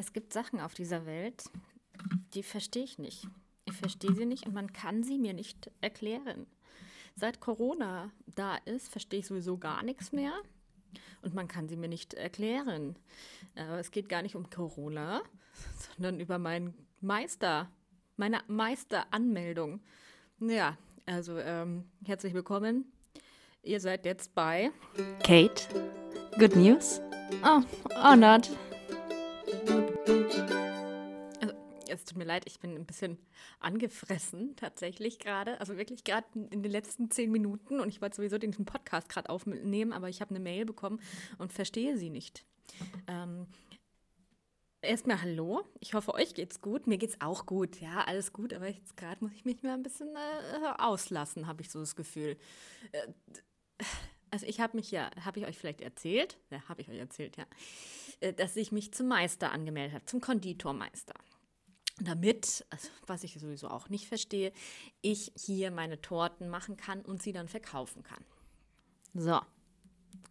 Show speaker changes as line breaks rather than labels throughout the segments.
Es gibt Sachen auf dieser Welt, die verstehe ich nicht. Ich verstehe sie nicht und man kann sie mir nicht erklären. Seit Corona da ist, verstehe ich sowieso gar nichts mehr und man kann sie mir nicht erklären. Aber es geht gar nicht um Corona, sondern über meinen Meister, meine Meisteranmeldung. Ja, also ähm, herzlich willkommen. Ihr seid jetzt bei
Kate. Good news?
Oh, oh not. Mir leid, ich bin ein bisschen angefressen tatsächlich gerade. Also wirklich gerade in den letzten zehn Minuten und ich wollte sowieso den Podcast gerade aufnehmen, aber ich habe eine Mail bekommen und verstehe sie nicht. Ähm, Erstmal Hallo. Ich hoffe, euch geht's gut. Mir geht's auch gut. Ja, alles gut. Aber jetzt gerade muss ich mich mal ein bisschen äh, auslassen, habe ich so das Gefühl. Äh, also ich habe mich ja, habe ich euch vielleicht erzählt? Ja, habe ich euch erzählt, ja. Äh, dass ich mich zum Meister angemeldet habe, zum Konditormeister. Damit, also was ich sowieso auch nicht verstehe, ich hier meine Torten machen kann und sie dann verkaufen kann. So,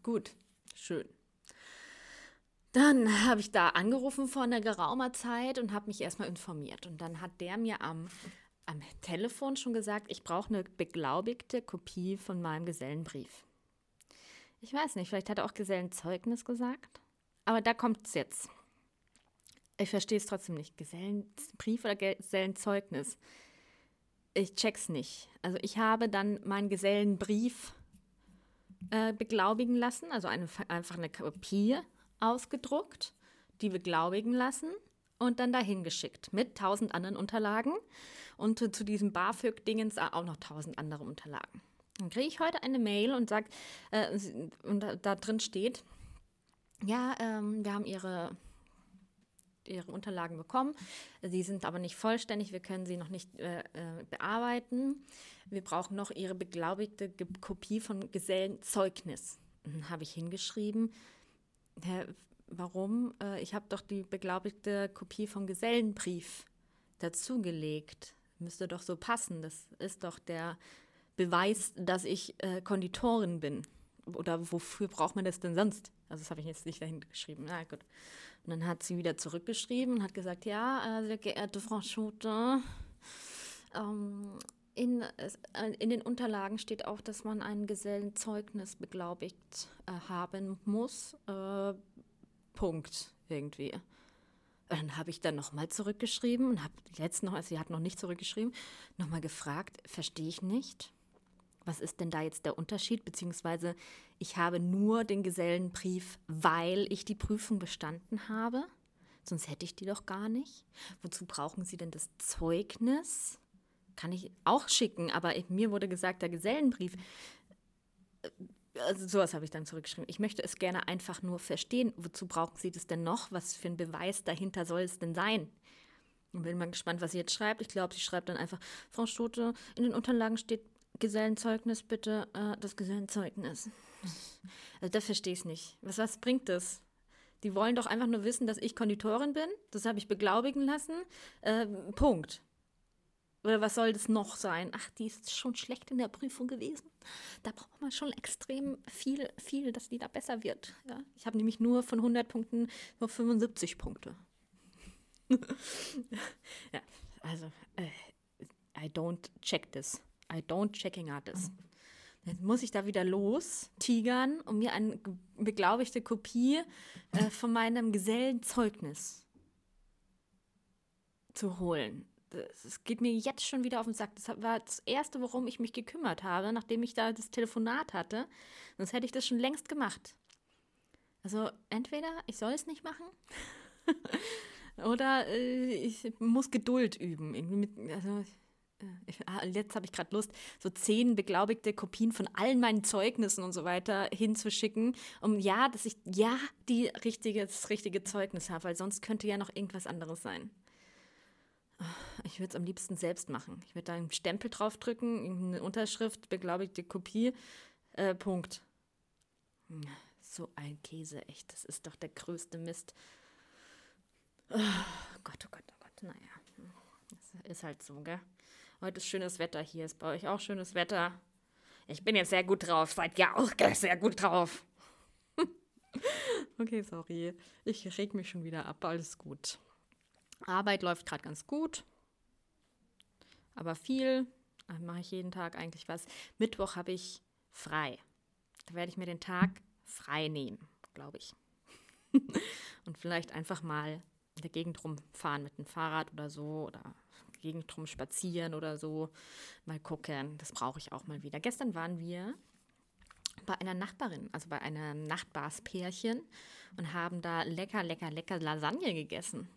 gut, schön. Dann habe ich da angerufen vor einer geraumer Zeit und habe mich erstmal informiert. Und dann hat der mir am, am Telefon schon gesagt, ich brauche eine beglaubigte Kopie von meinem Gesellenbrief. Ich weiß nicht, vielleicht hat er auch Gesellenzeugnis gesagt. Aber da kommt es jetzt. Ich verstehe es trotzdem nicht. Gesellenbrief oder Gesellenzeugnis? Ich check's nicht. Also ich habe dann meinen Gesellenbrief äh, beglaubigen lassen, also eine, einfach eine Kopie ausgedruckt, die beglaubigen lassen und dann dahin geschickt mit tausend anderen Unterlagen und zu diesem BAföG-Dingens auch noch tausend andere Unterlagen. Dann kriege ich heute eine Mail und sagt, äh, und da, da, drin steht, ja, ähm, wir haben ihre, ihre Unterlagen bekommen, sie sind aber nicht vollständig, wir können sie noch nicht äh, äh bearbeiten. Wir brauchen noch ihre beglaubigte Kopie von Gesellenzeugnis. Dann habe ich hingeschrieben, Hä, warum? Äh, ich habe doch die beglaubigte Kopie vom Gesellenbrief dazugelegt. Müsste doch so passen. Das ist doch der Beweis, dass ich äh, Konditorin bin. Oder wofür braucht man das denn sonst? Also das habe ich jetzt nicht dahin geschrieben. Na gut. Und dann hat sie wieder zurückgeschrieben und hat gesagt, ja, äh, sehr geehrte Frau Schote, ähm, in, äh, in, den Unterlagen steht auch, dass man ein Gesellenzeugnis beglaubigt äh, haben muss. Äh, Punkt irgendwie. dann habe ich dann nochmal zurückgeschrieben und habe jetzt noch, also sie hat noch nicht zurückgeschrieben, nochmal gefragt, verstehe ich nicht. Was ist denn da jetzt der Unterschied? Beziehungsweise ich habe nur den Gesellenbrief, weil ich die Prüfung bestanden habe. Sonst hätte ich die doch gar nicht. Wozu brauchen Sie denn das Zeugnis? kann ich auch schicken, aber mir wurde gesagt, der Gesellenbrief, äh, also sowas habe ich dann zurückgeschrieben. Ich möchte es gerne einfach nur verstehen. Wozu brauchen Sie das denn noch? Was für ein Beweis dahinter soll es denn sein? Und bin mal gespannt, was sie jetzt schreibt. Ich glaube, sie schreibt dann einfach, Frau Stote, in den Unterlagen steht Gesellenzeugnis, bitte äh, das Gesellenzeugnis. Also das verstehe ich nicht. Was, was bringt das? Die wollen doch einfach nur wissen, dass ich Konditorin bin. Das habe ich beglaubigen lassen. Äh, Punkt. Oder was soll das noch sein? Ach, die ist schon schlecht in der Prüfung gewesen. Da braucht man schon extrem viel, viel, dass die da besser wird. Ja? Ich habe nämlich nur von 100 Punkten nur 75 Punkte. ja, also, äh, I don't check this. I don't checking out. Dann muss ich da wieder los, tigern, um mir eine beglaubigte Kopie äh, von meinem Gesellenzeugnis zu holen es geht mir jetzt schon wieder auf den Sack. Das war das Erste, worum ich mich gekümmert habe, nachdem ich da das Telefonat hatte. Sonst hätte ich das schon längst gemacht. Also entweder ich soll es nicht machen oder äh, ich muss Geduld üben. Mit, also, ich, ah, jetzt habe ich gerade Lust, so zehn beglaubigte Kopien von allen meinen Zeugnissen und so weiter hinzuschicken, um ja, dass ich ja die richtige, das richtige Zeugnis habe, weil sonst könnte ja noch irgendwas anderes sein. Ich würde es am liebsten selbst machen. Ich würde da einen Stempel draufdrücken, eine Unterschrift, beglaubigte Kopie, äh, Punkt. Hm, so ein Käse, echt. Das ist doch der größte Mist. Oh Gott, oh Gott, oh Gott. Naja, das ist halt so, gell? Heute ist schönes Wetter hier. Ist bei euch auch schönes Wetter? Ich bin jetzt sehr gut drauf. Seid ja auch sehr gut drauf. Okay, sorry. Ich reg mich schon wieder ab. Alles gut. Arbeit läuft gerade ganz gut. Aber viel. Mache ich jeden Tag eigentlich was. Mittwoch habe ich frei. Da werde ich mir den Tag frei nehmen, glaube ich. Und vielleicht einfach mal in der Gegend rumfahren mit dem Fahrrad oder so oder Gegend drum spazieren oder so. Mal gucken. Das brauche ich auch mal wieder. Gestern waren wir bei einer Nachbarin, also bei einem Nachbarspärchen und haben da lecker, lecker, lecker Lasagne gegessen.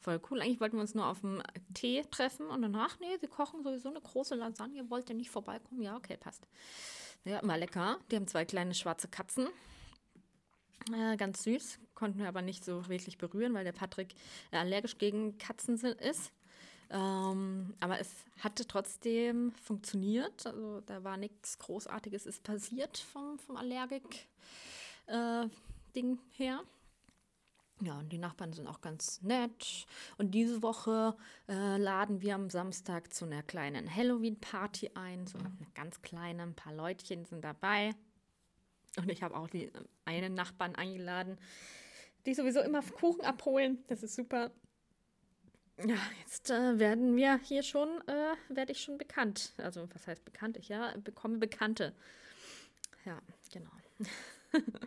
Voll cool. Eigentlich wollten wir uns nur auf dem Tee treffen und danach, nee, sie kochen sowieso eine große Lasagne. Wollt ihr nicht vorbeikommen? Ja, okay, passt. Ja, immer lecker. Die haben zwei kleine schwarze Katzen. Äh, ganz süß. Konnten wir aber nicht so wirklich berühren, weil der Patrick allergisch gegen Katzen ist. Ähm, aber es hatte trotzdem funktioniert. Also da war nichts Großartiges ist passiert vom, vom Allergik-Ding äh, her. Ja, und die Nachbarn sind auch ganz nett. Und diese Woche äh, laden wir am Samstag zu einer kleinen Halloween-Party ein. So eine ganz kleine, ein paar Leutchen sind dabei. Und ich habe auch die einen Nachbarn eingeladen, die sowieso immer Kuchen abholen. Das ist super. Ja, jetzt äh, werden wir hier schon, äh, werde ich schon bekannt. Also, was heißt bekannt? Ich ja, bekomme Bekannte. Ja, genau.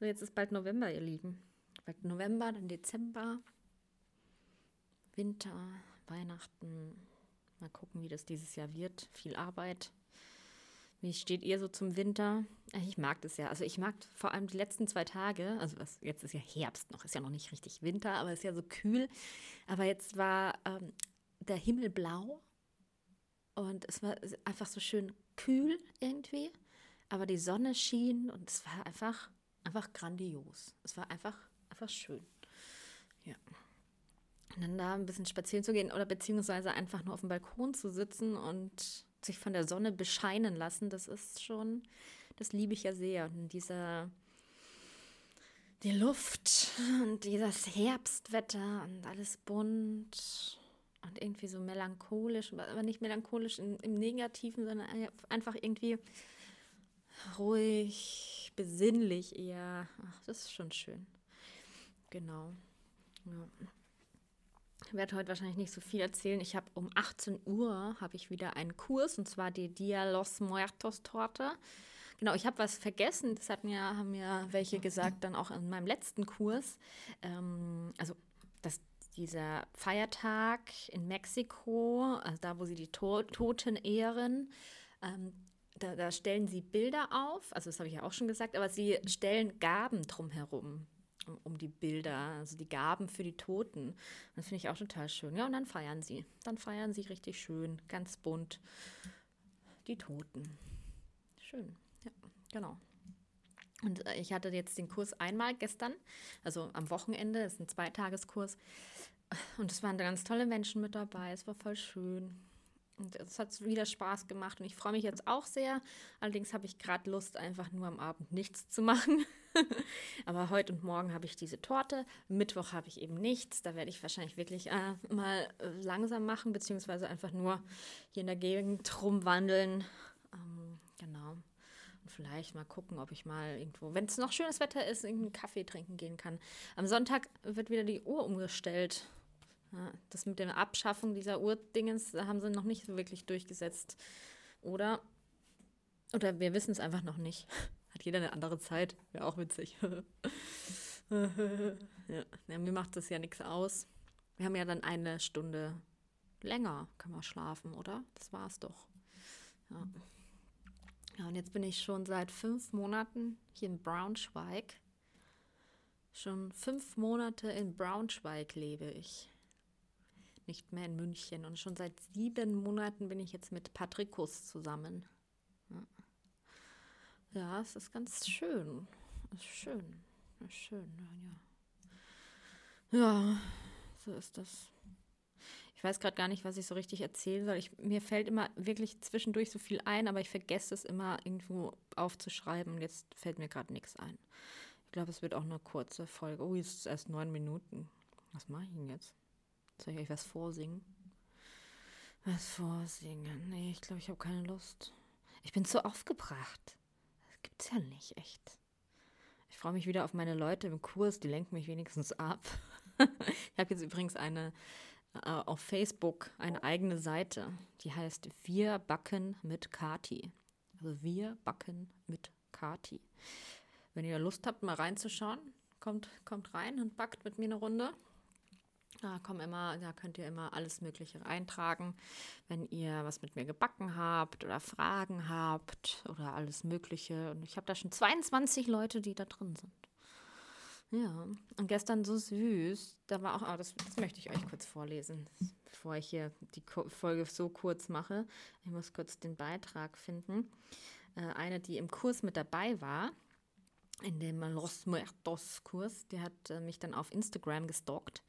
so, jetzt ist bald November, ihr Lieben. Bald November, dann Dezember, Winter, Weihnachten. Mal gucken, wie das dieses Jahr wird. Viel Arbeit. Wie steht ihr so zum Winter? Ich mag das ja. Also ich mag vor allem die letzten zwei Tage, also was, jetzt ist ja Herbst noch, ist ja noch nicht richtig Winter, aber es ist ja so kühl. Aber jetzt war ähm, der Himmel blau und es war einfach so schön kühl irgendwie. Aber die Sonne schien und es war einfach, einfach grandios. Es war einfach, einfach schön. Ja. Und dann da ein bisschen spazieren zu gehen oder beziehungsweise einfach nur auf dem Balkon zu sitzen und sich von der Sonne bescheinen lassen, das ist schon, das liebe ich ja sehr. Und dieser, die Luft und dieses Herbstwetter und alles bunt und irgendwie so melancholisch, aber nicht melancholisch im, im Negativen, sondern einfach irgendwie ruhig, besinnlich eher. Ach, das ist schon schön. Genau. Ja. Ich werde heute wahrscheinlich nicht so viel erzählen. Ich habe um 18 Uhr habe ich wieder einen Kurs und zwar die Dia los Muertos Torte. Genau, ich habe was vergessen. Das hat mir, haben mir welche gesagt, dann auch in meinem letzten Kurs. Ähm, also, dass dieser Feiertag in Mexiko, also da, wo sie die to Toten ehren, ähm, da, da, stellen sie Bilder auf. Also, das habe ich ja auch schon gesagt, aber sie stellen Gaben drumherum um die Bilder, also die Gaben für die Toten. Das finde ich auch total schön. Ja, und dann feiern sie. Dann feiern sie richtig schön, ganz bunt die Toten. Schön, ja, genau. Und äh, ich hatte jetzt den Kurs einmal gestern, also am Wochenende, das ist ein Zweitageskurs. Und es waren ganz tolle Menschen mit dabei. Es war voll schön. Und es hat wieder Spaß gemacht und ich freue mich jetzt auch sehr. Allerdings habe ich gerade Lust, einfach nur am Abend nichts zu machen. Aber heute und morgen habe ich diese Torte. Mittwoch habe ich eben nichts. Da werde ich wahrscheinlich wirklich äh, mal äh, langsam machen, beziehungsweise einfach nur hier in der Gegend rumwandeln. Ähm, genau. Und vielleicht mal gucken, ob ich mal irgendwo, wenn es noch schönes Wetter ist, irgendeinen Kaffee trinken gehen kann. Am Sonntag wird wieder die Uhr umgestellt. Das mit der Abschaffung dieser Urdingens haben sie noch nicht wirklich durchgesetzt. Oder? Oder wir wissen es einfach noch nicht. Hat jeder eine andere Zeit. Wäre auch witzig. ja. ja, mir macht das ja nichts aus. Wir haben ja dann eine Stunde länger, können wir schlafen, oder? Das war's doch. Ja. Ja, und jetzt bin ich schon seit fünf Monaten hier in Braunschweig. Schon fünf Monate in Braunschweig lebe ich nicht mehr in München. Und schon seit sieben Monaten bin ich jetzt mit Patrikus zusammen. Ja, es ist ganz schön. Es ist schön. Es ist schön, ja. Ja, so ist das. Ich weiß gerade gar nicht, was ich so richtig erzählen soll. Ich, mir fällt immer wirklich zwischendurch so viel ein, aber ich vergesse es immer irgendwo aufzuschreiben. Und jetzt fällt mir gerade nichts ein. Ich glaube, es wird auch eine kurze Folge. Oh, jetzt ist es erst neun Minuten. Was mache ich denn jetzt? Soll ich euch was vorsingen? Was vorsingen? Nee, ich glaube, ich habe keine Lust. Ich bin zu aufgebracht. Das gibt's ja nicht, echt. Ich freue mich wieder auf meine Leute im Kurs, die lenken mich wenigstens ab. ich habe jetzt übrigens eine äh, auf Facebook eine eigene Seite, die heißt Wir backen mit Kati. Also wir backen mit Kati. Wenn ihr Lust habt, mal reinzuschauen, kommt, kommt rein und backt mit mir eine Runde. Da kommen immer, da könnt ihr immer alles Mögliche eintragen, wenn ihr was mit mir gebacken habt oder Fragen habt oder alles Mögliche. Und ich habe da schon 22 Leute, die da drin sind. Ja, und gestern so süß, da war auch, oh, das, das möchte ich euch kurz vorlesen, bevor ich hier die Folge so kurz mache. Ich muss kurz den Beitrag finden. Äh, eine, die im Kurs mit dabei war, in dem Los Muertos Kurs, die hat äh, mich dann auf Instagram gestalkt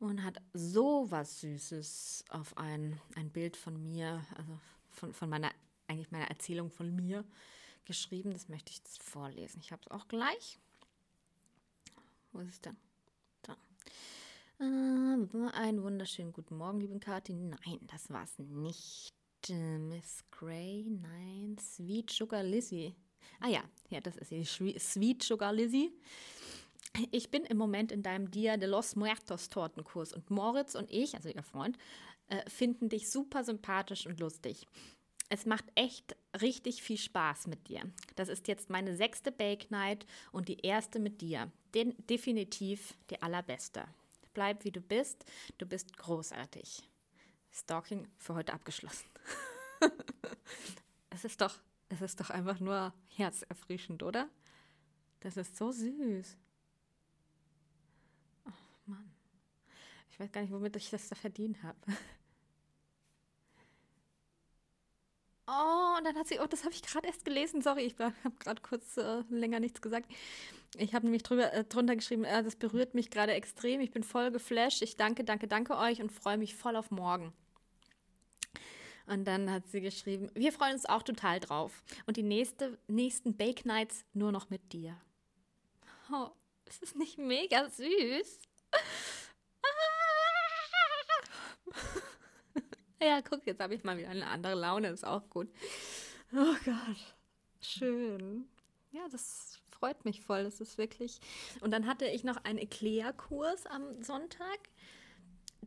und hat so was Süßes auf ein, ein Bild von mir, also von, von meiner, eigentlich meiner Erzählung von mir geschrieben. Das möchte ich jetzt vorlesen. Ich habe es auch gleich. Wo ist es denn? Da. Äh, einen wunderschönen guten Morgen, liebe Kathi. Nein, das war es nicht. Äh, Miss Gray, nein. Sweet Sugar Lizzie. Ah ja, ja, das ist sie. Sweet Sugar Lizzie. Ich bin im Moment in deinem Dia de los Muertos Tortenkurs und Moritz und ich, also ihr Freund, äh, finden dich super sympathisch und lustig. Es macht echt richtig viel Spaß mit dir. Das ist jetzt meine sechste Bake Night und die erste mit dir. Den, definitiv die allerbeste. Bleib wie du bist. Du bist großartig. Stalking für heute abgeschlossen. es ist doch, es ist doch einfach nur herzerfrischend, oder? Das ist so süß. Mann. Ich weiß gar nicht, womit ich das da verdient habe. Oh, und dann hat sie, oh, das habe ich gerade erst gelesen, sorry, ich habe gerade kurz äh, länger nichts gesagt. Ich habe nämlich drüber, äh, drunter geschrieben, äh, das berührt mich gerade extrem, ich bin voll geflasht, ich danke, danke, danke euch und freue mich voll auf morgen. Und dann hat sie geschrieben, wir freuen uns auch total drauf. Und die nächste, nächsten Bake Nights nur noch mit dir. Oh, ist das nicht mega süß? Ah! Ja, guck, jetzt habe ich mal wieder eine andere Laune, ist auch gut. Oh Gott, schön. Ja, das freut mich voll. Das ist wirklich. Und dann hatte ich noch einen Eclair-Kurs am Sonntag,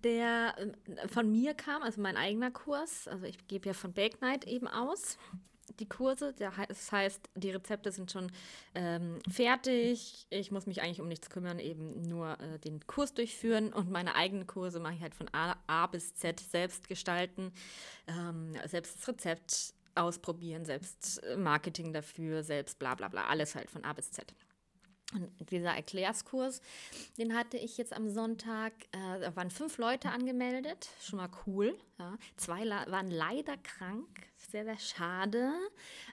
der äh, von mir kam, also mein eigener Kurs. Also ich gebe ja von Bake Night eben aus die Kurse. Das heißt, die Rezepte sind schon ähm, fertig. Ich muss mich eigentlich um nichts kümmern, eben nur äh, den Kurs durchführen. Und meine eigenen Kurse mache ich halt von A, A bis Z selbst gestalten, ähm, selbst das Rezept ausprobieren, selbst äh, Marketing dafür, selbst bla bla bla, alles halt von A bis Z. Und dieser Erklärskurs, den hatte ich jetzt am Sonntag, äh, da waren fünf Leute angemeldet, schon mal cool. Ja. Zwei waren leider krank, sehr, sehr schade.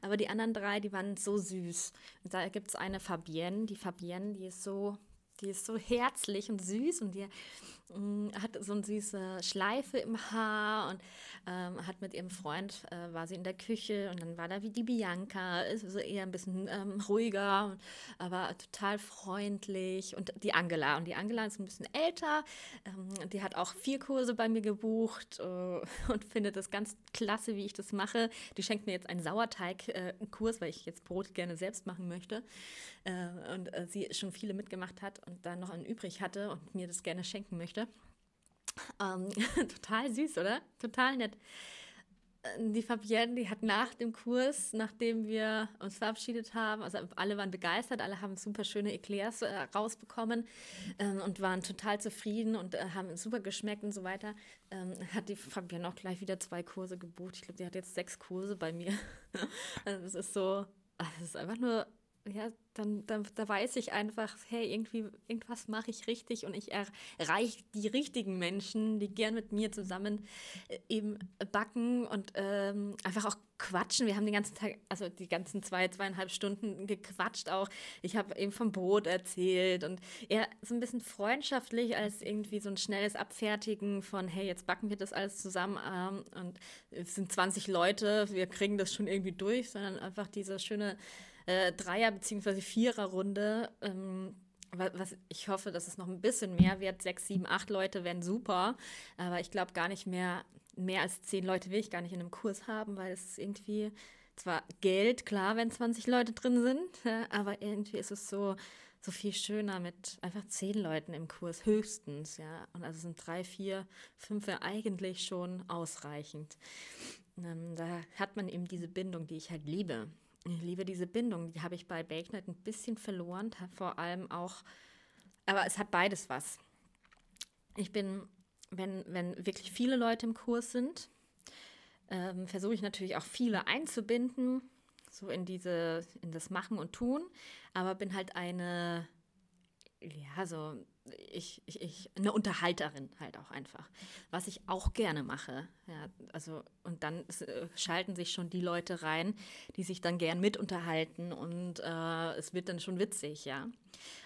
Aber die anderen drei, die waren so süß. Und da gibt es eine Fabienne, die Fabienne, die ist so, die ist so herzlich und süß und die hat so eine süße Schleife im Haar und ähm, hat mit ihrem Freund, äh, war sie in der Küche und dann war da wie die Bianca, ist so eher ein bisschen ähm, ruhiger, aber total freundlich und die Angela und die Angela ist ein bisschen älter, ähm, die hat auch vier Kurse bei mir gebucht äh, und findet das ganz klasse, wie ich das mache. Die schenkt mir jetzt einen Sauerteig-Kurs, äh, weil ich jetzt Brot gerne selbst machen möchte äh, und äh, sie schon viele mitgemacht hat und dann noch einen übrig hatte und mir das gerne schenken möchte. Ähm, total süß, oder? Total nett. Äh, die Fabienne, die hat nach dem Kurs, nachdem wir uns verabschiedet haben, also alle waren begeistert, alle haben super schöne Eclairs äh, rausbekommen ähm, und waren total zufrieden und äh, haben super geschmeckt und so weiter, ähm, hat die Fabienne auch gleich wieder zwei Kurse gebucht. Ich glaube, die hat jetzt sechs Kurse bei mir. also das ist so, das ist einfach nur ja, dann, dann da weiß ich einfach, hey, irgendwie, irgendwas mache ich richtig und ich erreiche die richtigen Menschen, die gern mit mir zusammen äh, eben backen und ähm, einfach auch quatschen. Wir haben den ganzen Tag, also die ganzen zwei, zweieinhalb Stunden gequatscht auch. Ich habe eben vom Brot erzählt und eher so ein bisschen freundschaftlich als irgendwie so ein schnelles Abfertigen von, hey, jetzt backen wir das alles zusammen ähm, und es sind 20 Leute, wir kriegen das schon irgendwie durch, sondern einfach diese schöne äh, Dreier- bzw. Vierer-Runde. Ähm, was ich hoffe, dass es noch ein bisschen mehr wird. Sechs, sieben, acht Leute wären super. Aber ich glaube gar nicht mehr, mehr als zehn Leute will ich gar nicht in einem Kurs haben, weil es irgendwie zwar Geld, klar, wenn 20 Leute drin sind, aber irgendwie ist es so, so viel schöner mit einfach zehn Leuten im Kurs höchstens, ja. Und also sind drei, vier, fünf ja eigentlich schon ausreichend. Ähm, da hat man eben diese Bindung, die ich halt liebe. Ich liebe diese Bindung, die habe ich bei Bakenet ein bisschen verloren, vor allem auch, aber es hat beides was. Ich bin, wenn, wenn wirklich viele Leute im Kurs sind, ähm, versuche ich natürlich auch viele einzubinden, so in diese, in das Machen und Tun, aber bin halt eine, ja, so, ich, ich, ich, eine Unterhalterin halt auch einfach. Was ich auch gerne mache. Ja, also, und dann äh, schalten sich schon die Leute rein, die sich dann gern mit unterhalten und äh, es wird dann schon witzig, ja.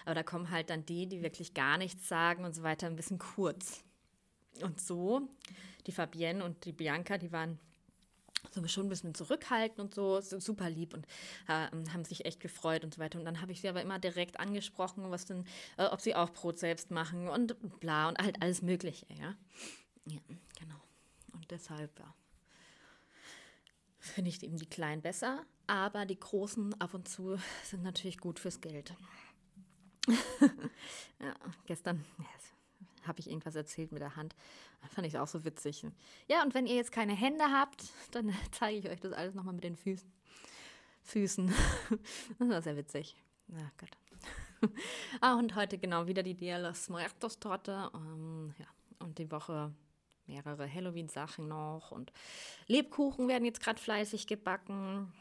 Aber da kommen halt dann die, die wirklich gar nichts sagen und so weiter, ein bisschen kurz. Und so, die Fabienne und die Bianca, die waren so schon ein bisschen zurückhalten und so, super lieb und äh, haben sich echt gefreut und so weiter. Und dann habe ich sie aber immer direkt angesprochen, was denn, äh, ob sie auch Brot selbst machen und bla und halt alles Mögliche, ja. Ja, genau. Und deshalb, ja, finde ich eben die Kleinen besser, aber die Großen ab und zu sind natürlich gut fürs Geld. ja, gestern, yes habe ich irgendwas erzählt mit der Hand. Fand ich auch so witzig. Ja, und wenn ihr jetzt keine Hände habt, dann zeige ich euch das alles nochmal mit den Füßen. Füßen. Das war sehr witzig. Ja, Gott. ah, und heute genau wieder die Dia los Muertos Torte. Um, ähm, ja, und die Woche mehrere Halloween-Sachen noch. Und Lebkuchen werden jetzt gerade fleißig gebacken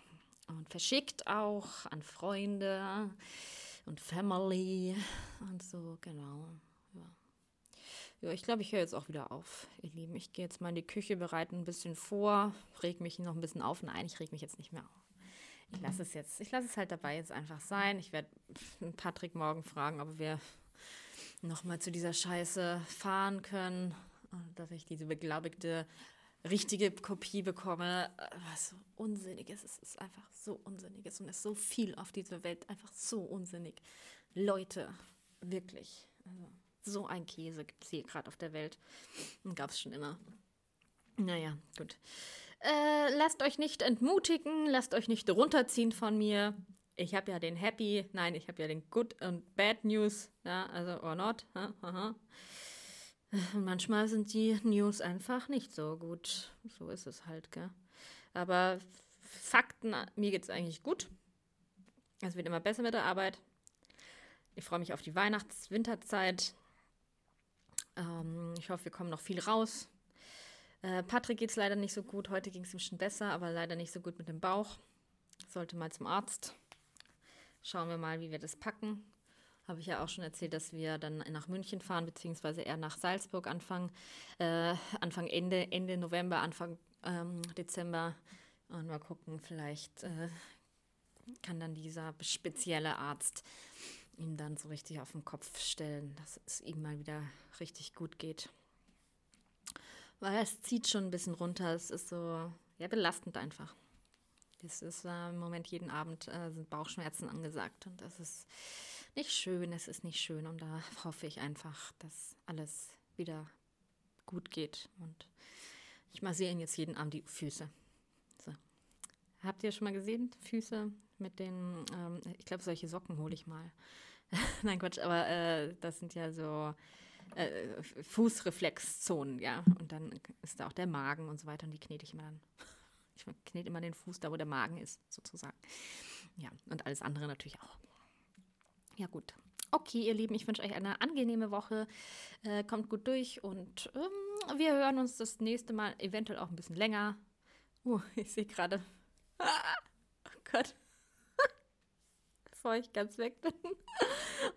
und verschickt auch an Freunde und Family und so, genau. Ja, ich glaube, ich höre jetzt auch wieder auf, ihr Lieben. Ich gehe jetzt mal in die Küche, bereite ein bisschen vor, reg mich noch ein bisschen auf. Nein, ich reg mich jetzt nicht mehr auf. Ich lasse es jetzt, ich lasse es halt dabei jetzt einfach sein. Ich werde Patrick morgen fragen, ob wir nochmal zu dieser Scheiße fahren können, dass ich diese beglaubigte richtige Kopie bekomme. Was so unsinnig ist. Es ist einfach so unsinnig. und es ist so viel auf dieser Welt. Einfach so unsinnig. Leute, wirklich. Also. So ein Käse gibt es hier gerade auf der Welt. Gab es schon immer. Naja, gut. Äh, lasst euch nicht entmutigen, lasst euch nicht runterziehen von mir. Ich habe ja den Happy, nein, ich habe ja den Good und Bad News, ja, also or not. Ha, ha, Manchmal sind die News einfach nicht so gut. So ist es halt, gell? Aber Fakten, mir geht es eigentlich gut. Es wird immer besser mit der Arbeit. Ich freue mich auf die Weihnachts-Winterzeit. Ähm, ich hoffe, wir kommen noch viel raus. Äh, Patrick geht es leider nicht so gut. Heute ging es ihm schon besser, aber leider nicht so gut mit dem Bauch. Sollte mal zum Arzt. Schauen wir mal, wie wir das packen. Habe ich ja auch schon erzählt, dass wir dann nach München fahren, beziehungsweise eher nach Salzburg Anfang, äh, Anfang Ende, Ende November, Anfang ähm, Dezember. Und mal gucken, vielleicht äh, kann dann dieser spezielle Arzt ihn dann so richtig auf den Kopf stellen, dass es ihm mal wieder richtig gut geht. Weil es zieht schon ein bisschen runter. Es ist so, ja, belastend einfach. Es ist äh, im Moment jeden Abend äh, sind Bauchschmerzen angesagt und das ist nicht schön. Es ist nicht schön und da hoffe ich einfach, dass alles wieder gut geht und ich massiere ihn jetzt jeden Abend die Füße. Habt ihr schon mal gesehen? Füße mit den, ähm, ich glaube, solche Socken hole ich mal. Nein, Quatsch, aber äh, das sind ja so äh, Fußreflexzonen, ja. Und dann ist da auch der Magen und so weiter und die knete ich immer dann. Ich knete immer den Fuß da, wo der Magen ist, sozusagen. Ja, und alles andere natürlich auch. Ja, gut. Okay, ihr Lieben, ich wünsche euch eine angenehme Woche. Äh, kommt gut durch und ähm, wir hören uns das nächste Mal eventuell auch ein bisschen länger. Uh, ich sehe gerade. Gott bevor ich ganz weg bin.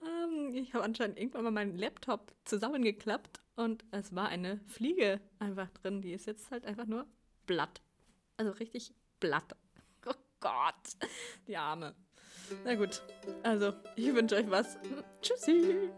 ähm, ich habe anscheinend irgendwann mal meinen Laptop zusammengeklappt und es war eine Fliege einfach drin. Die ist jetzt halt einfach nur Blatt. Also richtig Blatt. Oh Gott, die Arme. Na gut, also ich wünsche euch was. Tschüssi.